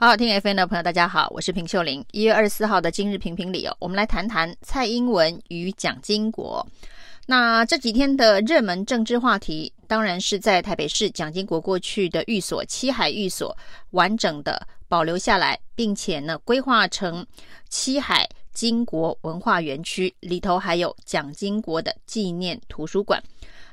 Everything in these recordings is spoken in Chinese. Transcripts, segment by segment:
好好听 FM 的朋友，大家好，我是平秀玲。一月二十四号的今日评评理哦，我们来谈谈蔡英文与蒋经国。那这几天的热门政治话题，当然是在台北市蒋经国过去的寓所七海寓所完整的保留下来，并且呢规划成七海经国文化园区，里头还有蒋经国的纪念图书馆。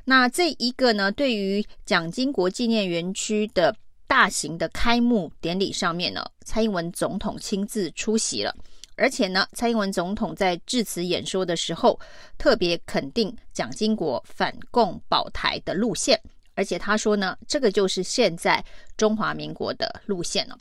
那这一个呢，对于蒋经国纪念园区的。大型的开幕典礼上面呢，蔡英文总统亲自出席了，而且呢，蔡英文总统在致辞演说的时候，特别肯定蒋经国反共保台的路线，而且他说呢，这个就是现在中华民国的路线了。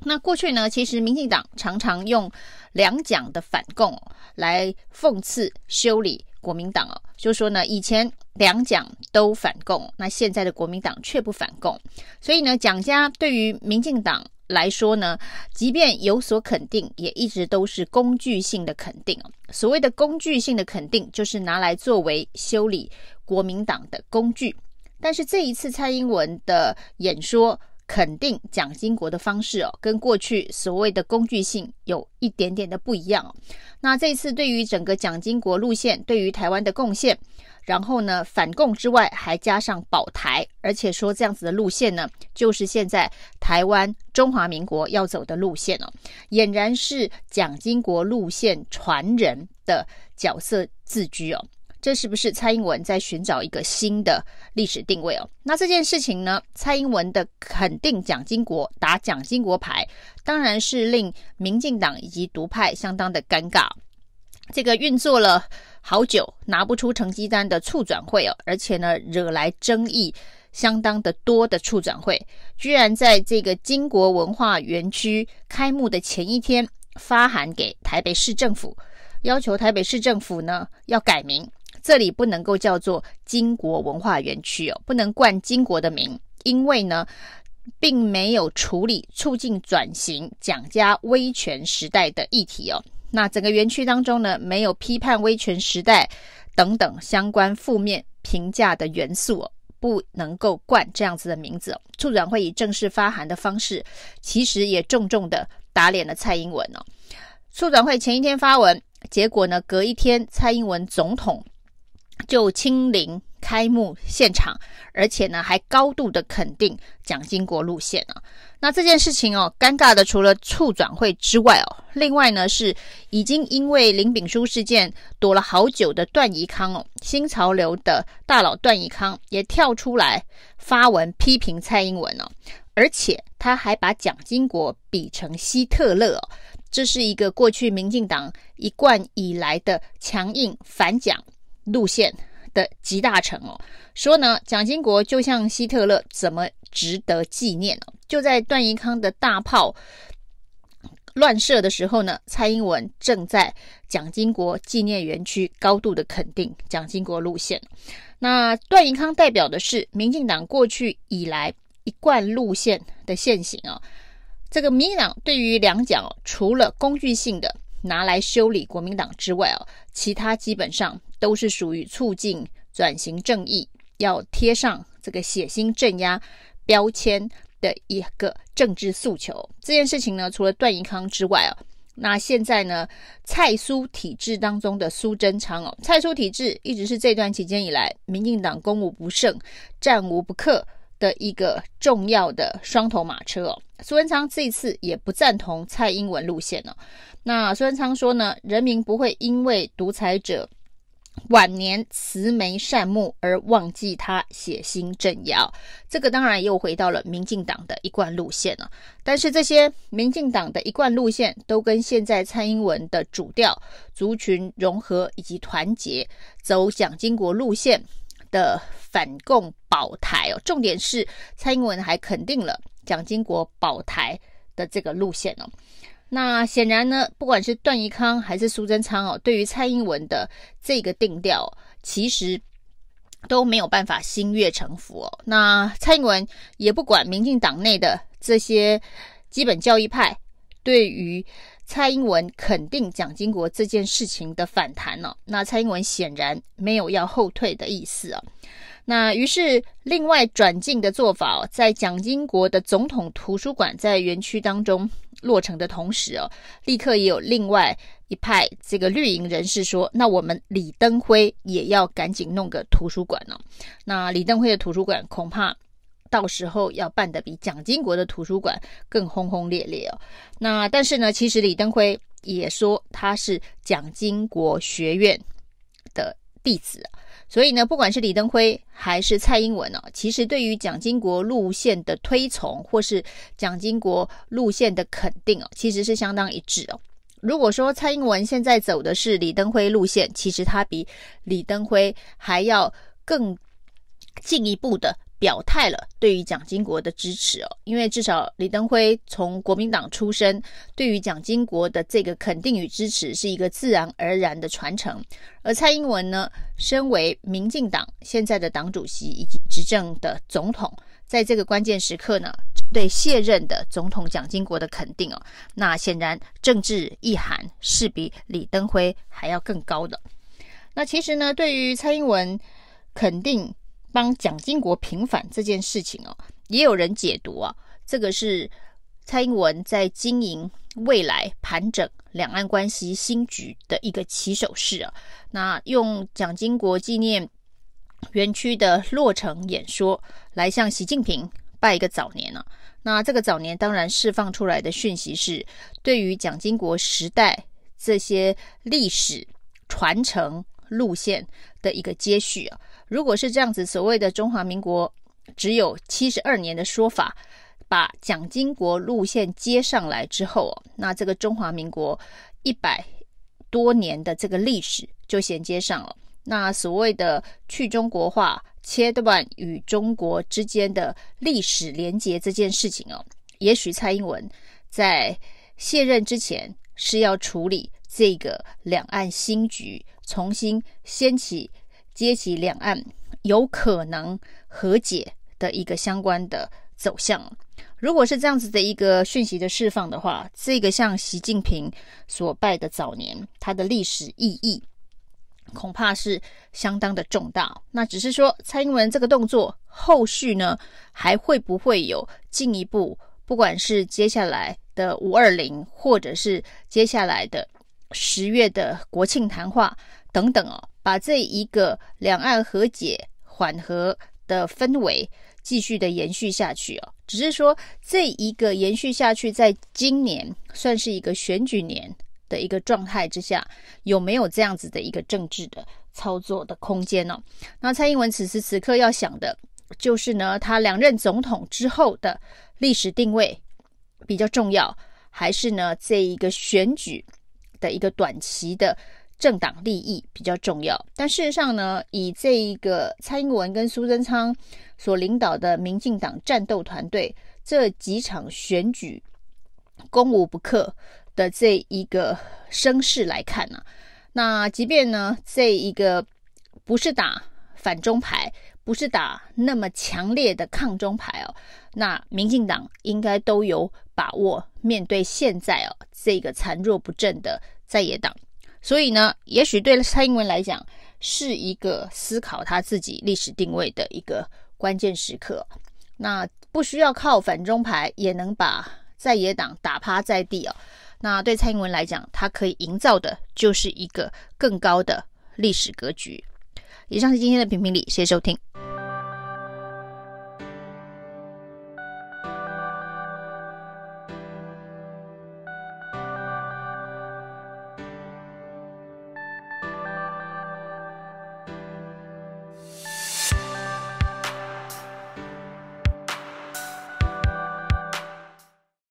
那过去呢，其实民进党常常用两蒋的反共来讽刺修理国民党哦，就说呢，以前两蒋都反共，那现在的国民党却不反共，所以呢，蒋家对于民进党来说呢，即便有所肯定，也一直都是工具性的肯定。所谓的工具性的肯定，就是拿来作为修理国民党的工具。但是这一次蔡英文的演说，肯定蒋经国的方式哦，跟过去所谓的工具性有一点点的不一样。那这次对于整个蒋经国路线对于台湾的贡献，然后呢，反共之外还加上保台，而且说这样子的路线呢，就是现在台湾中华民国要走的路线哦，俨然是蒋经国路线传人的角色自居哦。这是不是蔡英文在寻找一个新的历史定位哦？那这件事情呢，蔡英文的肯定蒋经国打蒋经国牌，当然是令民进党以及独派相当的尴尬。这个运作了好久拿不出成绩单的促转会哦，而且呢，惹来争议相当的多的促转会，居然在这个金国文化园区开幕的前一天发函给台北市政府，要求台北市政府呢要改名。这里不能够叫做经国文化园区哦，不能冠经国的名，因为呢，并没有处理促进转型蒋家威权时代的议题哦。那整个园区当中呢，没有批判威权时代等等相关负面评价的元素哦，不能够冠这样子的名字哦。促转会以正式发函的方式，其实也重重的打脸了蔡英文哦。促转会前一天发文，结果呢，隔一天蔡英文总统。就亲临开幕现场，而且呢还高度的肯定蒋经国路线啊。那这件事情哦，尴尬的除了促转会之外哦，另外呢是已经因为林炳书事件躲了好久的段宜康哦，新潮流的大佬段宜康也跳出来发文批评蔡英文哦，而且他还把蒋经国比成希特勒哦，这是一个过去民进党一贯以来的强硬反蒋。路线的集大成哦，说呢，蒋经国就像希特勒，怎么值得纪念哦？就在段宜康的大炮乱射的时候呢，蔡英文正在蒋经国纪念园区高度的肯定蒋经国路线。那段宜康代表的是民进党过去以来一贯路线的现行哦。这个民进党对于两蒋哦，除了工具性的拿来修理国民党之外哦，其他基本上。都是属于促进转型正义，要贴上这个血腥镇压标签的一个政治诉求。这件事情呢，除了段宜康之外哦，那现在呢，蔡苏体制当中的苏贞昌哦，蔡苏体制一直是这段期间以来，民进党攻无不胜、战无不克的一个重要的双头马车哦。苏贞昌这一次也不赞同蔡英文路线哦。那苏贞昌说呢，人民不会因为独裁者。晚年慈眉善目而忘记他血腥政要，这个当然又回到了民进党的一贯路线了。但是这些民进党的一贯路线都跟现在蔡英文的主调族群融合以及团结，走蒋经国路线的反共保台哦。重点是蔡英文还肯定了蒋经国保台的这个路线哦。那显然呢，不管是段宜康还是苏贞昌哦，对于蔡英文的这个定调，其实都没有办法心悦诚服哦。那蔡英文也不管民进党内的这些基本教义派对于蔡英文肯定蒋经国这件事情的反弹哦。那蔡英文显然没有要后退的意思哦。那于是另外转进的做法哦，在蒋经国的总统图书馆在园区当中落成的同时哦，立刻也有另外一派这个绿营人士说，那我们李登辉也要赶紧弄个图书馆哦。那李登辉的图书馆恐怕到时候要办得比蒋经国的图书馆更轰轰烈烈哦。那但是呢，其实李登辉也说他是蒋经国学院的弟子。所以呢，不管是李登辉还是蔡英文呢、哦，其实对于蒋经国路线的推崇，或是蒋经国路线的肯定哦，其实是相当一致哦。如果说蔡英文现在走的是李登辉路线，其实他比李登辉还要更进一步的。表态了对于蒋经国的支持哦，因为至少李登辉从国民党出身，对于蒋经国的这个肯定与支持是一个自然而然的传承。而蔡英文呢，身为民进党现在的党主席以及执政的总统，在这个关键时刻呢，对卸任的总统蒋经国的肯定哦，那显然政治意涵是比李登辉还要更高的。那其实呢，对于蔡英文肯定。帮蒋经国平反这件事情哦，也有人解读啊，这个是蔡英文在经营未来盘整两岸关系新局的一个起手式啊。那用蒋经国纪念园区的落成演说来向习近平拜一个早年啊。那这个早年当然释放出来的讯息是，对于蒋经国时代这些历史传承路线的一个接续啊。如果是这样子，所谓的中华民国只有七十二年的说法，把蒋经国路线接上来之后，那这个中华民国一百多年的这个历史就衔接上了。那所谓的去中国化、切断与中国之间的历史连结这件事情哦，也许蔡英文在卸任之前是要处理这个两岸新局，重新掀起。接起两岸有可能和解的一个相关的走向，如果是这样子的一个讯息的释放的话，这个像习近平所拜的早年，它的历史意义恐怕是相当的重大。那只是说，蔡英文这个动作后续呢，还会不会有进一步？不管是接下来的五二零，或者是接下来的十月的国庆谈话等等哦。把这一个两岸和解缓和的氛围继续的延续下去哦，只是说这一个延续下去，在今年算是一个选举年的一个状态之下，有没有这样子的一个政治的操作的空间呢？那蔡英文此时此刻要想的就是呢，他两任总统之后的历史定位比较重要，还是呢这一个选举的一个短期的？政党利益比较重要，但事实上呢，以这一个蔡英文跟苏贞昌所领导的民进党战斗团队这几场选举攻无不克的这一个声势来看呢、啊，那即便呢这一个不是打反中牌，不是打那么强烈的抗中牌哦，那民进党应该都有把握面对现在哦这个残弱不振的在野党。所以呢，也许对蔡英文来讲是一个思考他自己历史定位的一个关键时刻。那不需要靠反中牌也能把在野党打趴在地哦。那对蔡英文来讲，他可以营造的就是一个更高的历史格局。以上是今天的评评理，谢谢收听。